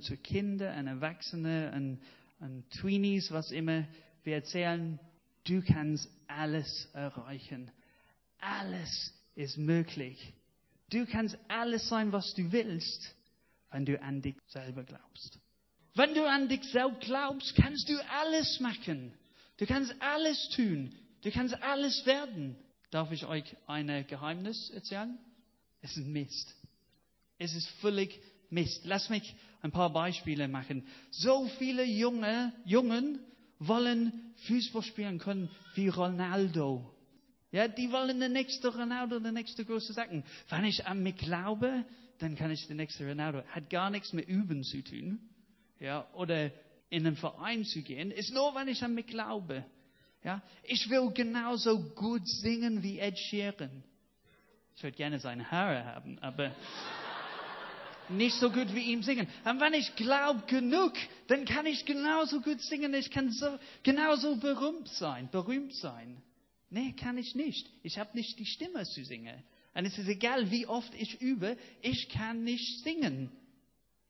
wir erzählen unsere Kinder und Erwachsene und, und Tweenies, was immer, wir erzählen, du kannst alles erreichen. Alles ist möglich. Du kannst alles sein, was du willst, wenn du an dich selber glaubst. Wenn du an dich selbst glaubst, kannst du alles machen. Du kannst alles tun. Du kannst alles werden. Darf ich euch ein Geheimnis erzählen? Es ist Mist. Es ist völlig Mist. Lass mich ein paar Beispiele machen. So viele junge, Jungen wollen Fußball spielen können wie Ronaldo. Ja, die wollen der nächste Ronaldo, der nächste große Sachen. Wenn ich an mich glaube, dann kann ich der nächste Ronaldo. Hat gar nichts mit Üben zu tun. Ja, oder in einen Verein zu gehen, ist nur, wenn ich an mich glaube. Ja, ich will genauso gut singen wie Ed Sheeran. Ich würde gerne seine Haare haben, aber nicht so gut wie ihm singen. Und wenn ich glaube genug, dann kann ich genauso gut singen. Ich kann so, genauso berühmt sein, berühmt sein. Nee, kann ich nicht. Ich habe nicht die Stimme zu singen. Und es ist egal, wie oft ich übe, ich kann nicht singen.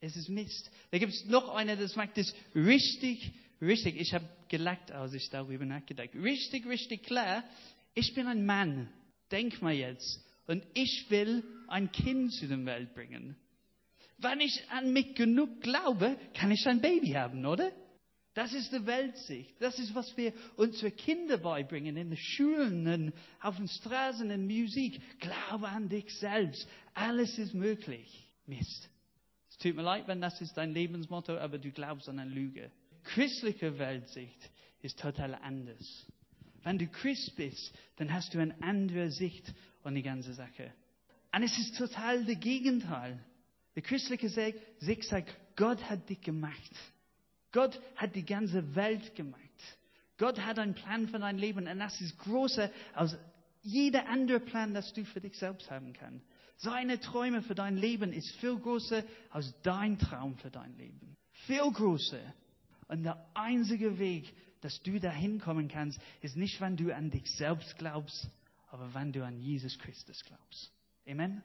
Es ist Mist. Da gibt es noch einer, das macht das richtig, richtig. Ich habe gelacht, als ich darüber nachgedacht. Richtig, richtig klar. Ich bin ein Mann. Denk mal jetzt. Und ich will ein Kind zu der Welt bringen. Wenn ich an mich genug glaube, kann ich ein Baby haben, oder? Das ist die Weltsicht. Das ist, was wir unseren Kindern beibringen, in den Schulen, und auf den Straßen, in Musik. Glaube an dich selbst. Alles ist möglich. Mist. Es tut mir leid, wenn das ist dein Lebensmotto, aber du glaubst an eine Lüge. Christliche Weltsicht ist total anders. Wenn du Christ bist, dann hast du eine andere Sicht an die ganze Sache. Und es ist total das Gegenteil. Der christliche Sicht sagt, Gott hat dich gemacht. Gott hat die ganze Welt gemacht. Gott hat einen Plan für dein Leben und das ist größer als jeder andere Plan, das du für dich selbst haben kannst. Seine Träume für dein Leben ist viel größer als dein Traum für dein Leben. Viel größer. Und der einzige Weg, dass du dahin kommen kannst, ist nicht, wenn du an dich selbst glaubst, aber wenn du an Jesus Christus glaubst. Amen?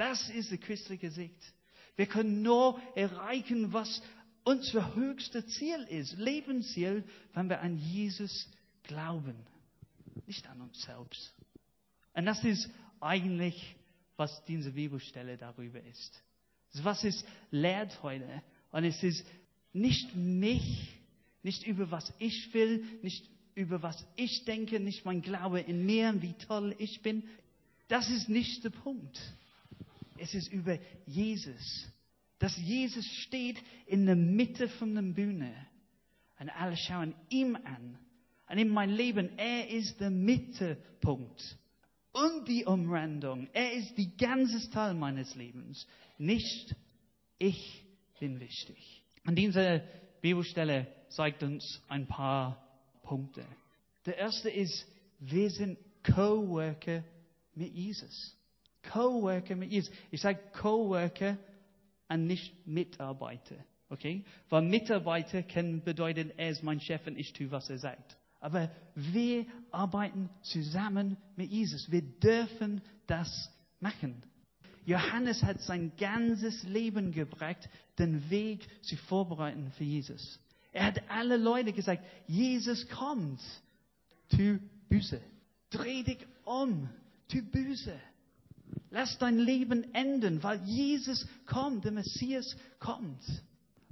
Das ist die christliche Sicht. Wir können nur erreichen, was unser höchstes Ziel ist, Lebensziel, wenn wir an Jesus glauben, nicht an uns selbst. Und das ist eigentlich, was diese Bibelstelle darüber ist. Was es lehrt heute. Und es ist nicht mich, nicht über was ich will, nicht über was ich denke, nicht mein Glaube in mir, wie toll ich bin. Das ist nicht der Punkt. Es ist über Jesus dass Jesus steht in der Mitte von der Bühne. Und alle schauen ihm an. Und in mein Leben, er ist der Mittelpunkt. Und die Umrandung. Er ist die ganze Teil meines Lebens. Nicht ich bin wichtig. Und diese Bibelstelle zeigt uns ein paar Punkte. Der erste ist, wir sind Coworker mit Jesus. Coworker mit Jesus. Ich sage Coworker, und nicht Mitarbeiter. Okay? Weil Mitarbeiter kann bedeuten, er ist mein Chef und ich tue, was er sagt. Aber wir arbeiten zusammen mit Jesus. Wir dürfen das machen. Johannes hat sein ganzes Leben gebracht, den Weg zu vorbereiten für Jesus. Er hat alle Leute gesagt, Jesus kommt. Tu Büße. Dreh dich um. Tu Büße. Lass dein Leben enden, weil Jesus kommt, der Messias kommt.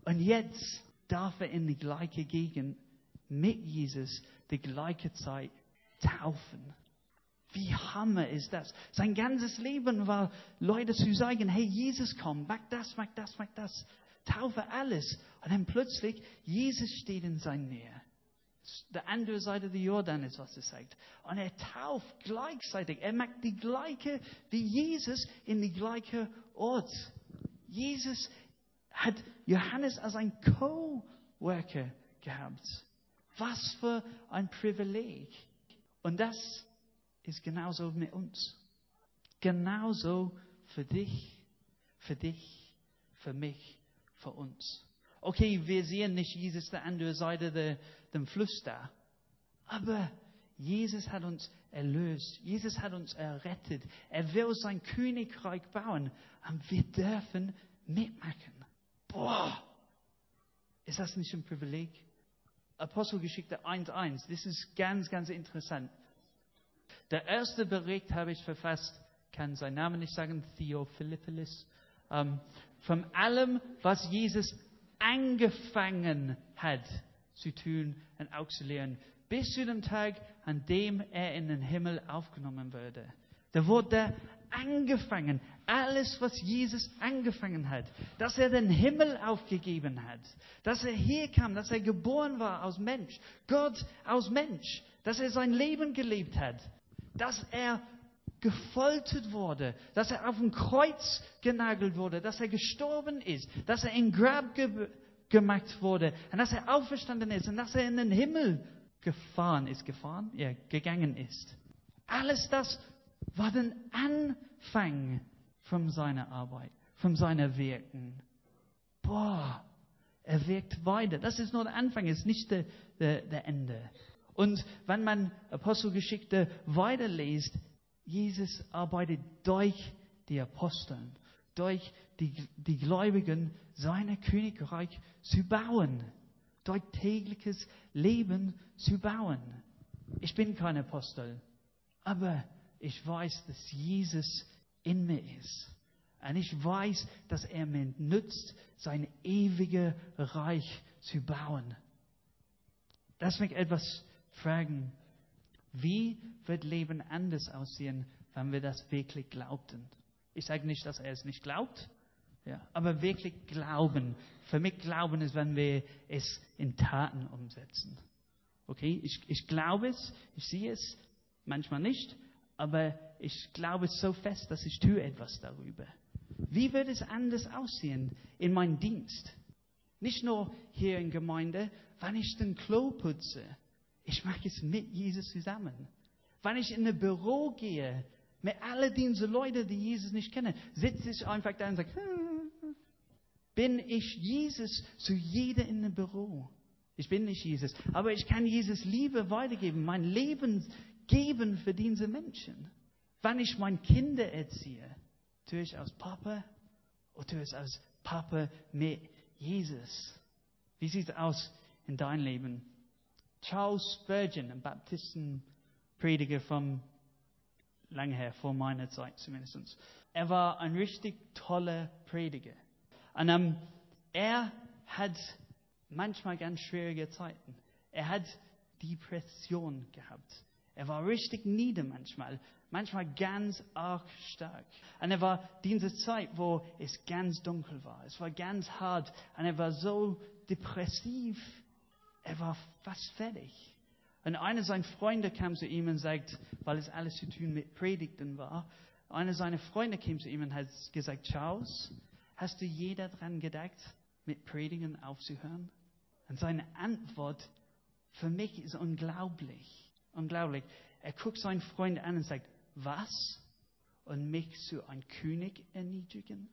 Und jetzt darf er in die gleiche Gegend mit Jesus die gleiche Zeit taufen. Wie hammer ist das? Sein ganzes Leben war, Leute zu sagen, hey, Jesus kommt, mach das, mach das, mach das. Taufe alles. Und dann plötzlich, Jesus steht in seiner Nähe der andere Seite des Jordan ist, was er sagt. Und er tauft gleichzeitig. Er macht die gleiche wie Jesus in die gleiche Ort. Jesus hat Johannes als ein Co-Worker gehabt. Was für ein Privileg. Und das ist genauso mit uns. Genauso für dich, für dich, für mich, für uns. Okay, wir sehen nicht Jesus der andere Seite der, dem Fluss da. Aber Jesus hat uns erlöst. Jesus hat uns errettet. Er will sein Königreich bauen. Und wir dürfen mitmachen. Ist das nicht ein Privileg? Apostelgeschichte 1.1, das ist ganz, ganz interessant. Der erste Bericht habe ich verfasst, kann seinen Namen nicht sagen, Theophilippilis, ähm, von allem, was Jesus angefangen hat zu tun und auch zu lernen, bis zu dem Tag, an dem er in den Himmel aufgenommen würde. Da wurde angefangen, alles, was Jesus angefangen hat, dass er den Himmel aufgegeben hat, dass er hier kam, dass er geboren war aus Mensch, Gott aus Mensch, dass er sein Leben gelebt hat, dass er gefoltert wurde, dass er auf dem Kreuz genagelt wurde, dass er gestorben ist, dass er in Grab ge gemacht wurde und dass er auferstanden ist und dass er in den Himmel gefahren ist, gefahren, ja, gegangen ist. Alles das war der Anfang von seiner Arbeit, von seiner Wirken. Boah, er wirkt weiter. Das ist nur der Anfang, ist nicht der, der, der Ende. Und wenn man Apostelgeschichte weiterliest, Jesus arbeitet durch die Aposteln, durch die, die Gläubigen, sein Königreich zu bauen, durch tägliches Leben zu bauen. Ich bin kein Apostel, aber ich weiß, dass Jesus in mir ist. Und ich weiß, dass er mir nützt, sein ewiges Reich zu bauen. Lass mich etwas fragen. Wie wird Leben anders aussehen, wenn wir das wirklich glaubten? Ich sage nicht, dass er es nicht glaubt, ja, aber wirklich glauben. Für mich glauben ist, wenn wir es in Taten umsetzen. Okay, ich, ich glaube es, ich sehe es, manchmal nicht, aber ich glaube es so fest, dass ich tue etwas darüber. Wie wird es anders aussehen in meinem Dienst? Nicht nur hier in Gemeinde, wenn ich den Klo putze, ich mache es mit Jesus zusammen. Wenn ich in ein Büro gehe, mit all diesen Leuten, die Jesus nicht kennen, sitze ich einfach da und sage, bin ich Jesus zu jeder in einem Büro? Ich bin nicht Jesus, aber ich kann Jesus Liebe weitergeben, mein Leben geben für diese Menschen. Wenn ich meine Kinder erziehe, tue ich als Papa oder tue ich als Papa mit Jesus? Wie sieht es aus in deinem Leben? Charles Spurgeon, ein Baptistenprediger von lange her, vor meiner Zeit zumindest. Er war ein richtig toller Prediger. Und ähm, er hat manchmal ganz schwierige Zeiten. Er hat Depression gehabt. Er war richtig nieder manchmal, manchmal ganz arg stark. Und er war diese Zeit, wo es ganz dunkel war. Es war ganz hart und er war so depressiv. Er war fast fertig. Und einer seiner Freunde kam zu ihm und sagt, weil es alles zu tun mit Predigten war, einer seiner Freunde kam zu ihm und hat gesagt, Charles, hast du je daran gedacht, mit Predigen aufzuhören? Und seine Antwort für mich ist unglaublich. Unglaublich. Er guckt seinen Freund an und sagt, was? Und mich zu einem König erniedrigen?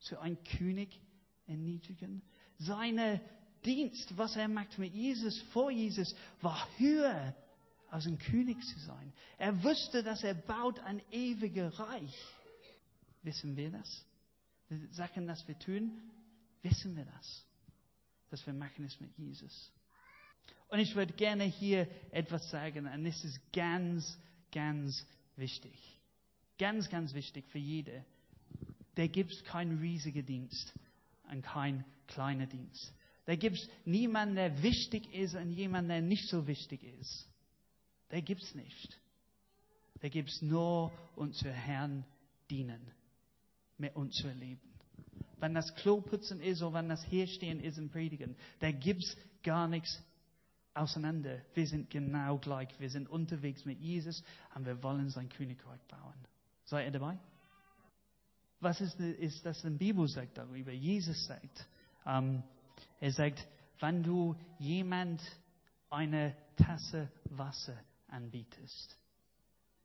Zu einem König erniedrigen? Seine Dienst, was er macht mit Jesus, vor Jesus, war höher als ein König zu sein. Er wusste, dass er baut ein ewiges Reich. Wissen wir das? Die Sachen, dass wir tun, wissen wir das. Dass wir machen es mit Jesus. Und ich würde gerne hier etwas sagen, und das ist ganz, ganz wichtig. Ganz, ganz wichtig für jede. Da gibt es keinen riesigen Dienst und keinen kleinen Dienst. Da gibt es niemanden, der wichtig ist und jemanden, der nicht so wichtig ist. Da gibt es nicht. Da gibt es nur unser Herrn dienen, mit unser Leben. Wenn das Kloputzen ist oder wenn das Herstehen ist und Predigen, da gibt es gar nichts auseinander. Wir sind genau gleich. Wir sind unterwegs mit Jesus und wir wollen sein Königreich bauen. Seid ihr dabei? Was ist, ist das, die Bibel sagt darüber? Jesus sagt, ähm, er sagt, wenn du jemand eine Tasse Wasser anbietest,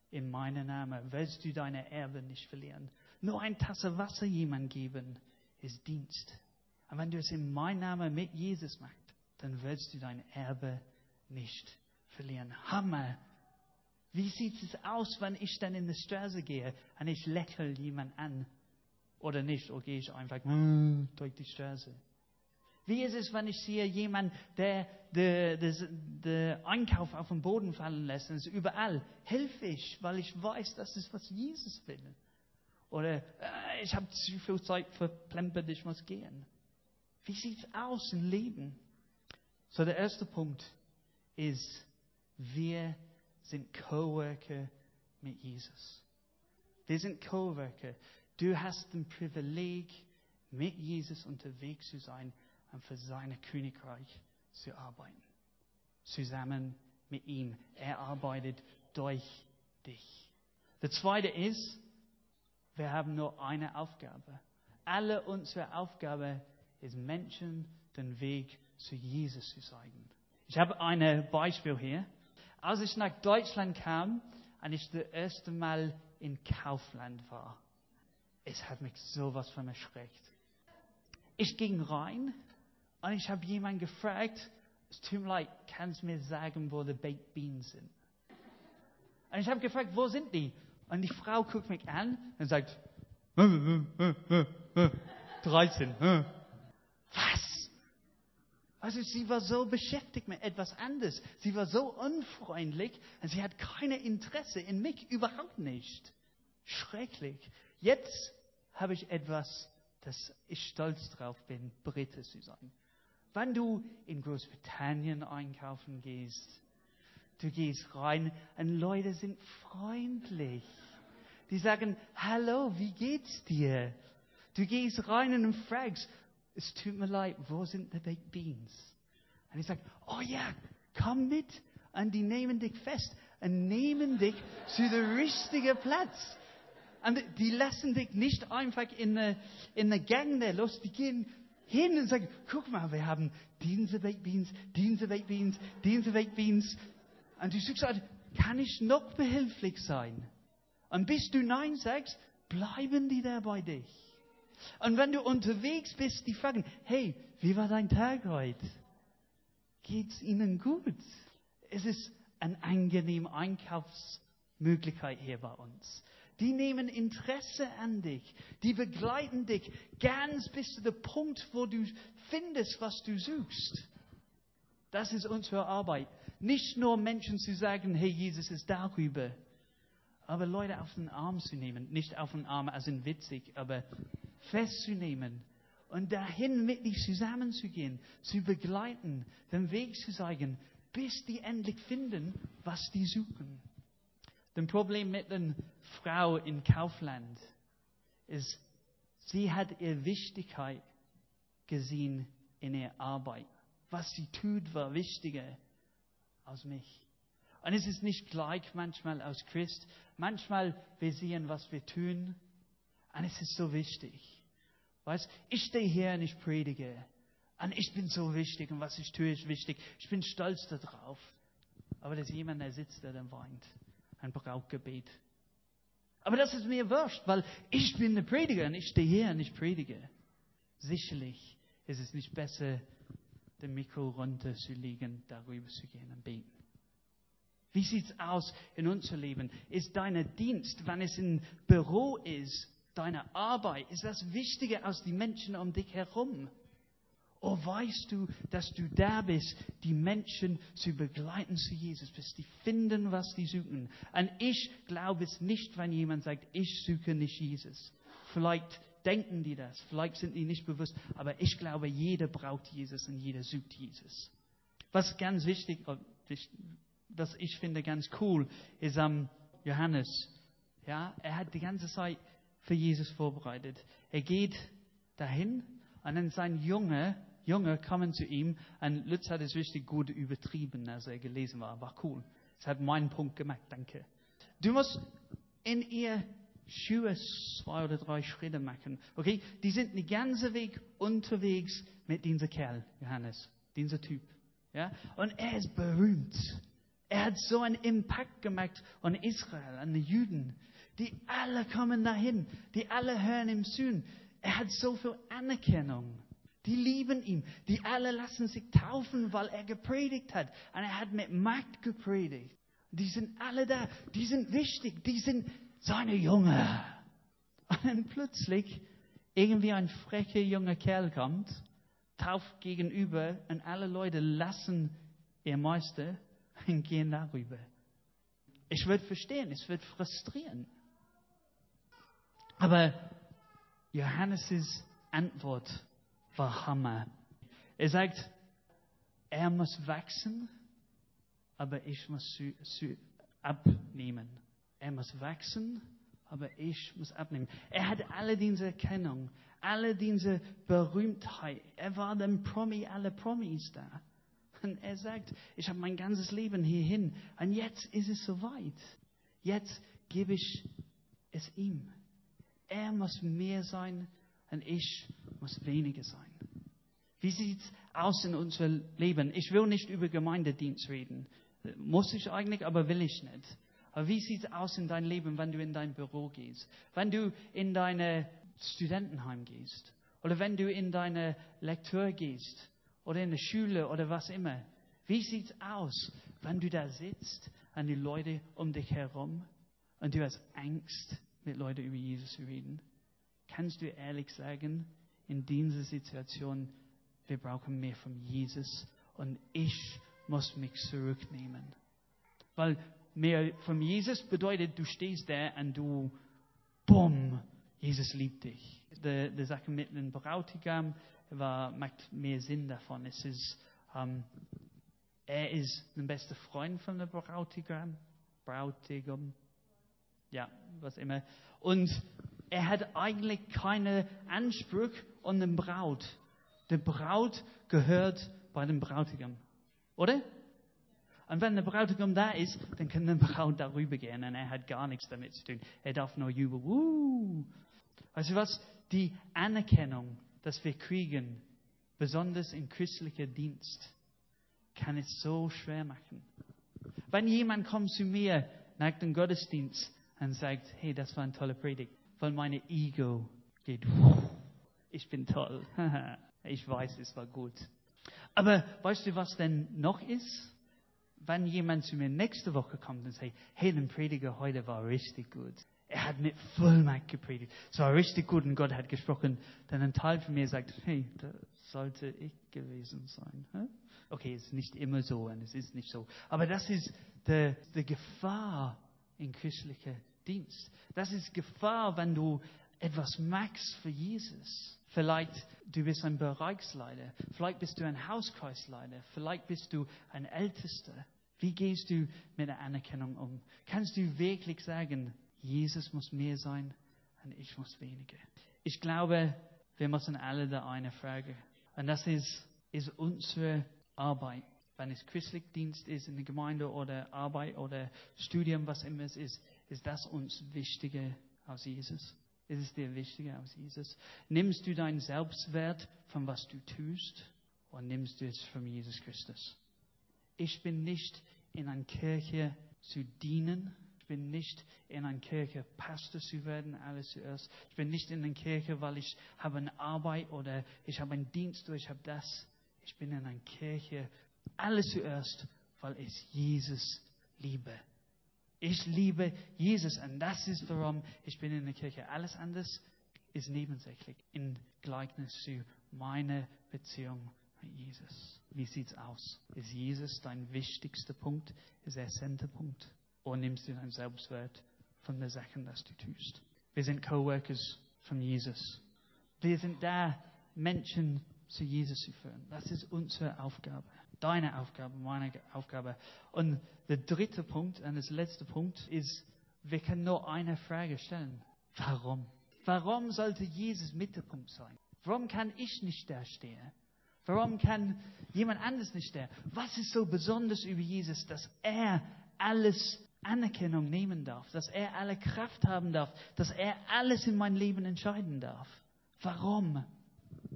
in meinem Namen, wirst du deine Erbe nicht verlieren. Nur eine Tasse Wasser jemand geben, ist Dienst. Und wenn du es in meinem Namen mit Jesus machst, dann wirst du dein Erbe nicht verlieren. Hammer! Wie sieht es aus, wenn ich dann in die Straße gehe und ich lächle jemand an? Oder nicht? Oder gehe ich einfach durch die Straße? Wie ist es, wenn ich sehe jemanden, der den Einkauf auf den Boden fallen lässt und es überall? Helfe ich, weil ich weiß, das ist, was Jesus will. Oder äh, ich habe zu viel Zeit verplempert, ich muss gehen. Wie sieht es aus im Leben? So, der erste Punkt ist, wir sind Coworker mit Jesus. Wir sind Coworker. Du hast ein Privileg, mit Jesus unterwegs zu sein und für sein Königreich zu arbeiten. Zusammen mit ihm. Er arbeitet durch dich. Der zweite ist, wir haben nur eine Aufgabe. Alle unsere Aufgabe ist Menschen den Weg zu Jesus zu zeigen. Ich habe ein Beispiel hier. Als ich nach Deutschland kam und ich das erste Mal in Kaufland war, es hat mich sowas von erschreckt. Ich ging rein und ich habe jemanden gefragt, es tut mir leid, kannst du mir sagen, wo die Baked Beans sind? Und ich habe gefragt, wo sind die? Und die Frau guckt mich an und sagt, 13. Was? Also sie war so beschäftigt mit etwas anderes. Sie war so unfreundlich und sie hat kein Interesse in mich, überhaupt nicht. Schrecklich. Jetzt habe ich etwas, dass ich stolz drauf bin, Brite zu sein. Wenn du in Großbritannien einkaufen gehst, du gehst rein und Leute sind freundlich. Die sagen, hallo, wie geht's dir? Du gehst rein und fragst, es tut mir leid, wo sind die Baked Beans? Und ich sage, oh ja, komm mit. Und die nehmen dich fest und nehmen dich zu dem richtigen Platz. Und die lassen dich nicht einfach in der, in Gang der los, die gehen hin und sagen, guck mal, wir haben diese Baked Beans, diese Baked Beans, diese Baked Beans. Und du sagst, kann ich noch behilflich sein? Und bis du Nein sagst, bleiben die da bei dich. Und wenn du unterwegs bist, die fragen, hey, wie war dein Tag heute? Geht's ihnen gut? Es ist eine angenehme Einkaufsmöglichkeit hier bei uns die nehmen Interesse an dich, die begleiten dich ganz bis zu dem Punkt, wo du findest, was du suchst. Das ist unsere Arbeit. Nicht nur Menschen zu sagen, hey, Jesus ist darüber, aber Leute auf den Arm zu nehmen, nicht auf den Arm, als in witzig, aber festzunehmen und dahin mit dich zusammenzugehen, zu begleiten, den Weg zu zeigen, bis die endlich finden, was die suchen. Das Problem mit der Frau in Kaufland ist, sie hat ihre Wichtigkeit gesehen in ihrer Arbeit. Was sie tut, war wichtiger als mich. Und es ist nicht gleich manchmal als Christ. Manchmal wir sehen, was wir tun. Und es ist so wichtig. Weißt, ich stehe hier und ich predige. Und ich bin so wichtig und was ich tue ist wichtig. Ich bin stolz darauf. Aber da ist jemand, der sitzt, der dann weint ein Brautgebet. Aber das ist mir wurscht, weil ich bin der Prediger und ich stehe hier und ich predige. Sicherlich ist es nicht besser, den Mikro runterzulegen, darüber zu gehen und beten. Wie sieht es aus in unserem Leben? Ist dein Dienst, wenn es im Büro ist, deine Arbeit, ist das wichtiger als die Menschen um dich herum? Oh, weißt du, dass du da bist, die Menschen zu begleiten zu Jesus, bis die finden, was die suchen. Und ich glaube es nicht, wenn jemand sagt, ich suche nicht Jesus. Vielleicht denken die das, vielleicht sind die nicht bewusst, aber ich glaube, jeder braucht Jesus und jeder sucht Jesus. Was ganz wichtig, was ich finde ganz cool, ist am um, Johannes. Ja, er hat die ganze Zeit für Jesus vorbereitet. Er geht dahin und dann sein Junge Jünger kamen zu ihm und Lutz hat es richtig gut übertrieben, als er gelesen war. War cool. Es hat meinen Punkt gemacht, danke. Du musst in ihr Schuhe zwei oder drei Schritte machen. Okay? Die sind den ganzen Weg unterwegs mit diesem Kerl, Johannes. Dieser Typ. Ja? Und er ist berühmt. Er hat so einen Impact gemacht an Israel, an die Juden. Die alle kommen dahin. Die alle hören ihm zu. Er hat so viel Anerkennung. Die lieben ihn. Die alle lassen sich taufen, weil er gepredigt hat. Und er hat mit Macht gepredigt. Die sind alle da. Die sind wichtig. Die sind seine Junge. Und dann plötzlich irgendwie ein frecher junger Kerl kommt, tauft gegenüber und alle Leute lassen ihr Meister und gehen darüber. Ich würde verstehen, es wird frustrieren. Aber Johannes' Antwort Hammer. Er sagt, er muss wachsen, aber ich muss abnehmen. Er muss wachsen, aber ich muss abnehmen. Er hat alle diese Erkennung, alle diese Berühmtheit. Er war der Promi aller Promis da. Und er sagt, ich habe mein ganzes Leben hierhin. Und jetzt ist es soweit. Jetzt gebe ich es ihm. Er muss mehr sein und ich muss weniger sein. Wie sieht es aus in unserem Leben? Ich will nicht über Gemeindedienst reden. Muss ich eigentlich, aber will ich nicht. Aber wie sieht es aus in deinem Leben, wenn du in dein Büro gehst? Wenn du in dein Studentenheim gehst? Oder wenn du in deine Lektur gehst? Oder in der Schule oder was immer? Wie sieht es aus, wenn du da sitzt und die Leute um dich herum und du hast Angst, mit Leuten über Jesus zu reden? Kannst du ehrlich sagen, in dieser Situation, wir brauchen mehr von Jesus und ich muss mich zurücknehmen. Weil mehr von Jesus bedeutet, du stehst da und du, bumm, Jesus liebt dich. Die, die Sache mit dem Brautigam war, macht mehr Sinn davon. Es ist, ähm, er ist der beste Freund von der Brautigam. Brautigam. Ja, was immer. Und er hat eigentlich keinen Anspruch an den Braut. Die Braut gehört bei dem Brautigam. Oder? Und wenn der Brautigam da ist, dann kann der Braut darüber gehen und er hat gar nichts damit zu tun. Er darf nur jubeln. Uh. Weißt du was? Die Anerkennung, dass wir kriegen, besonders im christlichen Dienst, kann es so schwer machen. Wenn jemand kommt zu mir nach dem Gottesdienst und sagt, hey, das war eine tolle Predigt, weil meine Ego geht, ich bin toll. ich weiß, es war gut. Aber weißt du, was denn noch ist? Wenn jemand zu mir nächste Woche kommt und sagt, hey, der Prediger heute war richtig gut. Er hat mit Vollmacht gepredigt. Es war richtig gut und Gott hat gesprochen. Dann ein Teil von mir sagt, hey, das sollte ich gewesen sein. Okay, es ist nicht immer so und es ist nicht so. Aber das ist die, die Gefahr in christlicher Dienst. Das ist Gefahr, wenn du etwas machst für Jesus. Vielleicht du bist ein Bereichsleiter, vielleicht bist du ein Hauskreisleiter, vielleicht bist du ein Ältester. Wie gehst du mit der Anerkennung um? Kannst du wirklich sagen, Jesus muss mehr sein und ich muss weniger? Ich glaube, wir müssen alle da eine Frage. Und das ist, ist unsere Arbeit. Wenn es christlich Dienst ist in der Gemeinde oder Arbeit oder Studium, was immer es ist, ist das uns wichtiger als Jesus? Ist es dir wichtiger als Jesus? Nimmst du deinen Selbstwert von was du tust oder nimmst du es von Jesus Christus? Ich bin nicht in einer Kirche zu dienen. Ich bin nicht in einer Kirche Pastor zu werden, alles zuerst. Ich bin nicht in einer Kirche, weil ich habe eine Arbeit oder ich habe einen Dienst oder ich habe das. Ich bin in einer Kirche, alles zuerst, weil ich Jesus liebe. Ich liebe Jesus und das ist warum ich bin in der Kirche. Alles anders ist nebensächlich im Gleichnis zu meiner Beziehung mit Jesus. Wie sieht's aus? Ist Jesus dein wichtigster Punkt? Ist er Centerpunkt? Oder nimmst du deinen Selbstwert von der Sachen, das du tust? Wir sind Coworkers von Jesus. Wir sind da, Menschen zu Jesus zu führen. Das ist unsere Aufgabe deine Aufgabe, meine Aufgabe. Und der dritte Punkt und das letzte Punkt ist, wir können nur eine Frage stellen. Warum? Warum sollte Jesus Mittelpunkt sein? Warum kann ich nicht da stehen? Warum kann jemand anders nicht da? Was ist so besonders über Jesus, dass er alles Anerkennung nehmen darf, dass er alle Kraft haben darf, dass er alles in mein Leben entscheiden darf? Warum?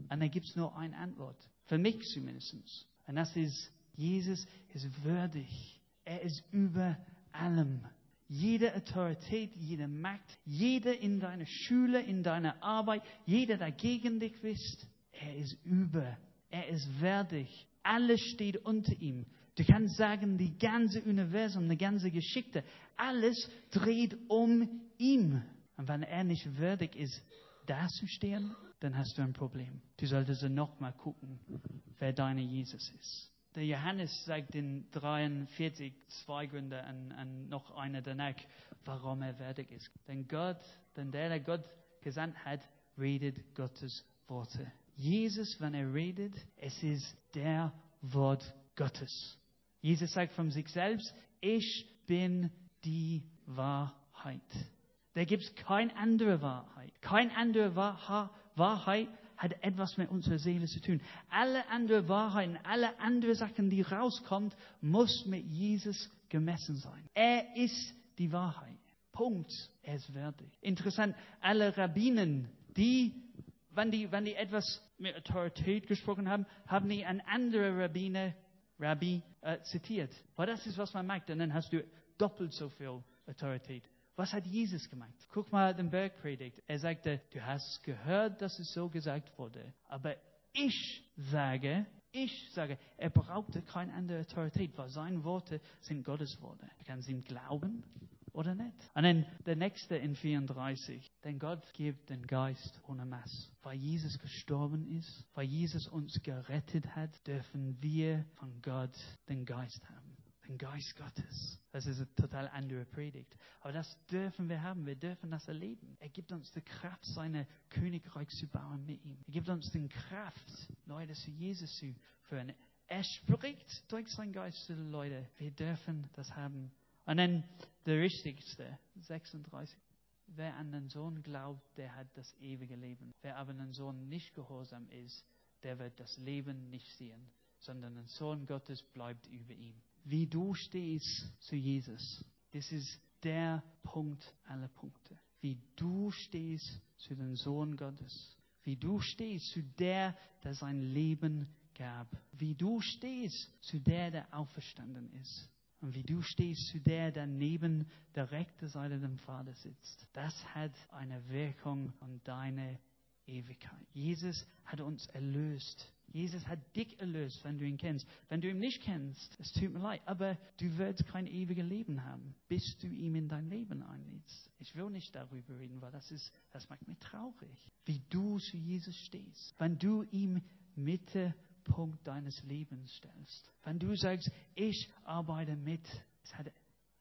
Und da gibt es nur eine Antwort. Für mich zumindest. Und das ist, Jesus ist würdig. Er ist über allem. Jede Autorität, jede Macht, jeder in deiner Schule, in deiner Arbeit, jeder, der gegen dich ist, er ist über. Er ist würdig. Alles steht unter ihm. Du kannst sagen, die ganze Universum, die ganze Geschichte, alles dreht um ihn. Und wenn er nicht würdig ist, da zu stehen, dann hast du ein Problem. Du solltest nochmal gucken, wer deine Jesus ist. Der Johannes sagt in 43 zwei Gründe an, an noch einer danach, warum er wertig ist. Denn Gott, denn der, der Gott gesandt hat, redet Gottes Worte. Jesus, wenn er redet, es ist der Wort Gottes. Jesus sagt von sich selbst, ich bin die Wahrheit. Da gibt es keine andere Wahrheit. Keine andere Wahrheit hat etwas mit unserer Seele zu tun. Alle andere Wahrheiten, alle andere Sachen, die rauskommen, muss mit Jesus gemessen sein. Er ist die Wahrheit. Punkt. Er ist wertig. Interessant, alle Rabbinen, die, wenn die, wenn die etwas mit Autorität gesprochen haben, haben die ein anderer Rabbiner, Rabbi, äh, zitiert. Weil das ist, was man merkt. Und dann hast du doppelt so viel Autorität. Was hat Jesus gemeint? Guck mal den Bergpredigt. Er sagte, du hast gehört, dass es so gesagt wurde. Aber ich sage, ich sage, er brauchte keine andere Autorität, weil seine Worte sind Gottes Worte. Er kann sie ihm glauben oder nicht. Und dann der nächste in 34. Denn Gott gibt den Geist ohne Maß. Weil Jesus gestorben ist, weil Jesus uns gerettet hat, dürfen wir von Gott den Geist haben den Geist Gottes. Das ist eine total andere Predigt. Aber das dürfen wir haben. Wir dürfen das erleben. Er gibt uns die Kraft, seine Königreich zu bauen mit ihm. Er gibt uns die Kraft, Leute zu Jesus zu führen. Er spricht durch seinen Geist zu den Leuten. Wir dürfen das haben. Und dann der wichtigste, 36. Wer an den Sohn glaubt, der hat das ewige Leben. Wer aber an den Sohn nicht gehorsam ist, der wird das Leben nicht sehen, sondern der Sohn Gottes bleibt über ihm wie du stehst zu Jesus. Das ist der Punkt aller Punkte. Wie du stehst zu dem Sohn Gottes. Wie du stehst zu der, der sein Leben gab. Wie du stehst zu der, der auferstanden ist. Und wie du stehst zu der, der neben der rechten Seite dem Vater sitzt. Das hat eine Wirkung an deine Ewigkeit. Jesus hat uns erlöst. Jesus hat dich erlöst, wenn du ihn kennst. Wenn du ihn nicht kennst, es tut mir leid, aber du wirst kein ewiges Leben haben, bis du ihn in dein Leben einlädst. Ich will nicht darüber reden, weil das, ist, das macht mich traurig, wie du zu Jesus stehst. Wenn du ihm Mittelpunkt deines Lebens stellst. Wenn du sagst, ich arbeite mit, es hat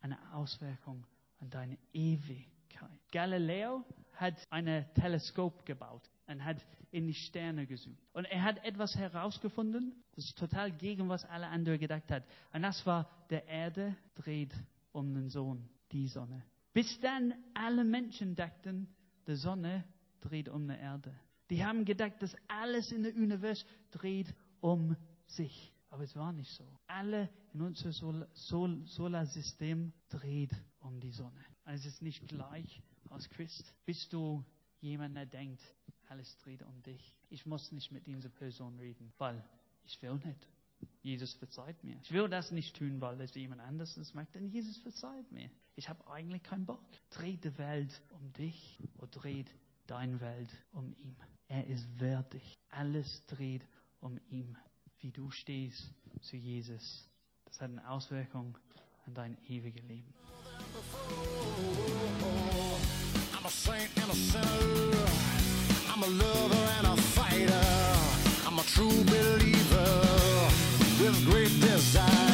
eine Auswirkung an deine Ewigkeit. Galileo hat ein Teleskop gebaut und hat in die Sterne gesucht. Und er hat etwas herausgefunden, das ist total gegen was alle anderen gedacht hat. Und das war, der Erde dreht um den Sohn, die Sonne. Bis dann alle Menschen dachten, die Sonne dreht um die Erde. Die haben gedacht, dass alles in der Universum dreht um sich. Aber es war nicht so. Alle in unserem Sol Sol Solarsystem dreht um die Sonne. Also es ist nicht gleich als Christ. Bist du jemand, der denkt, alles dreht um dich. Ich muss nicht mit dieser Person reden, weil ich will nicht. Jesus verzeiht mir. Ich will das nicht tun, weil es jemand anderes macht, denn Jesus verzeiht mir. Ich habe eigentlich keinen Bock. Dreht die Welt um dich oder dreht deine Welt um ihn. Er ist wertig. Alles dreht um ihn. Wie du stehst zu Jesus, das hat eine Auswirkung an dein ewiges Leben. I'm a saint and a sinner. I'm a lover and a fighter. I'm a true believer with great desire.